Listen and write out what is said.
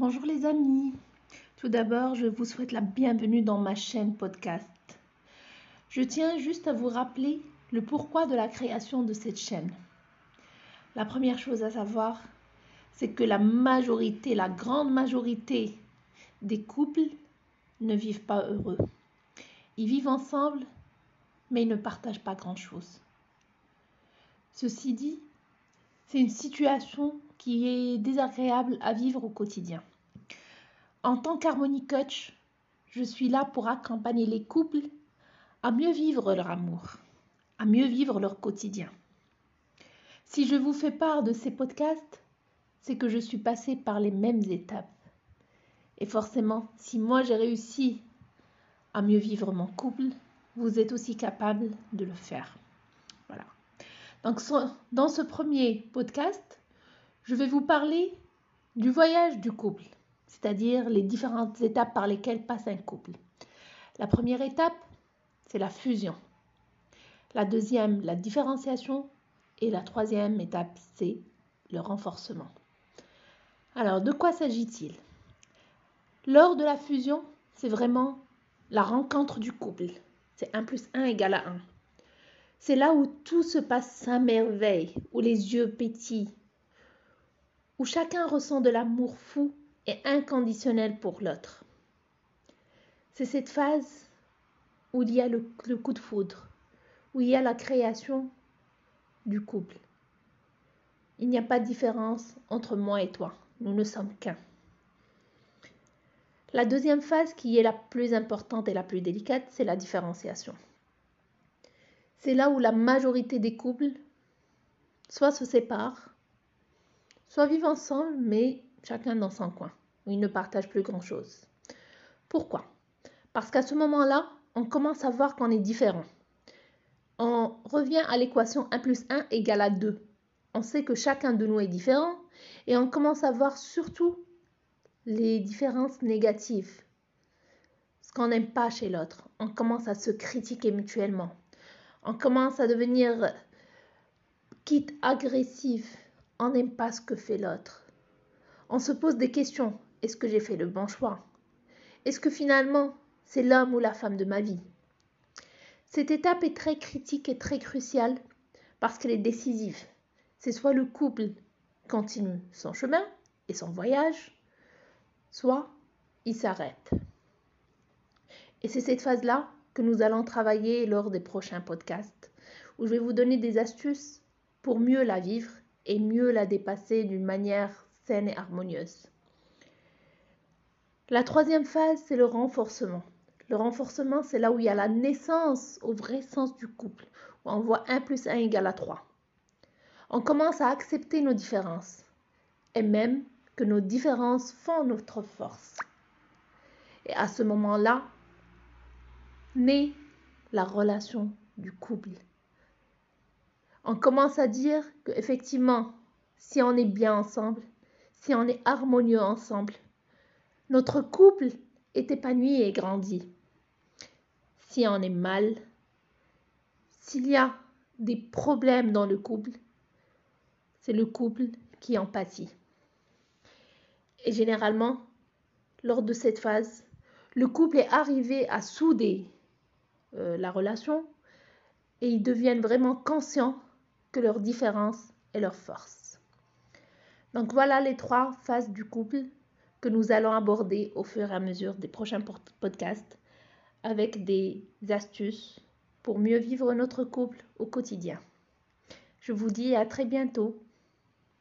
Bonjour les amis. Tout d'abord, je vous souhaite la bienvenue dans ma chaîne podcast. Je tiens juste à vous rappeler le pourquoi de la création de cette chaîne. La première chose à savoir, c'est que la majorité, la grande majorité des couples ne vivent pas heureux. Ils vivent ensemble, mais ils ne partagent pas grand-chose. Ceci dit, c'est une situation qui est désagréable à vivre au quotidien. En tant qu'harmonie coach, je suis là pour accompagner les couples à mieux vivre leur amour, à mieux vivre leur quotidien. Si je vous fais part de ces podcasts, c'est que je suis passée par les mêmes étapes. Et forcément, si moi j'ai réussi à mieux vivre mon couple, vous êtes aussi capable de le faire. Voilà. Donc dans ce premier podcast, je vais vous parler du voyage du couple, c'est-à-dire les différentes étapes par lesquelles passe un couple. La première étape, c'est la fusion. La deuxième, la différenciation. Et la troisième étape, c'est le renforcement. Alors, de quoi s'agit-il? Lors de la fusion, c'est vraiment la rencontre du couple. C'est 1 plus 1 égale à 1. C'est là où tout se passe à merveille, où les yeux pétillent, où chacun ressent de l'amour fou inconditionnel pour l'autre. C'est cette phase où il y a le, le, coup de foudre, où il y a la création du couple. Il n'y a pas de différence entre moi et toi. Nous ne sommes qu'un. La deuxième phase, qui est la plus importante et la plus délicate, c'est la différenciation. C'est là où la majorité des couples soit se séparent, soit vivent ensemble, mais chacun dans son coin, ils ne partagent plus grand-chose. Pourquoi? Parce qu'à ce moment-là, on commence à voir qu'on est différent. On revient à l'équation 1 plus 1 égale à 2. On sait que chacun de nous est différent et on commence à voir surtout les différences négatives, ce qu'on n'aime pas chez l'autre. On commence à se critiquer mutuellement. On commence à devenir quitte agressif. On n'aime pas ce que fait l'autre. On se pose des questions. Est-ce que j'ai fait le bon choix? Est-ce que finalement c'est l'homme ou la femme de ma vie? Cette étape est très critique et très cruciale parce qu'elle est décisive. C'est soit le couple continue son chemin et son voyage, soit il s'arrête. Et c'est cette phase-là que nous allons travailler lors des prochains podcasts, où je vais vous donner des astuces pour mieux la vivre et mieux la dépasser d'une manière saine et harmonieuse. La troisième phase, c'est le renforcement. Le renforcement, c'est là où il y a la naissance au vrai sens du couple, où on voit 1 plus 1 égale à 3. On commence à accepter nos différences et même que nos différences font notre force. Et à ce moment-là, naît la relation du couple. On commence à dire qu'effectivement, si on est bien ensemble, si on est harmonieux ensemble, notre couple est épanoui et grandit. Si on est mal, s'il y a des problèmes dans le couple, c'est le couple qui en pâtit. Et généralement, lors de cette phase, le couple est arrivé à souder euh, la relation et ils deviennent vraiment conscients que leur différence est leur force. Donc voilà les trois phases du couple que nous allons aborder au fur et à mesure des prochains podcasts avec des astuces pour mieux vivre notre couple au quotidien. Je vous dis à très bientôt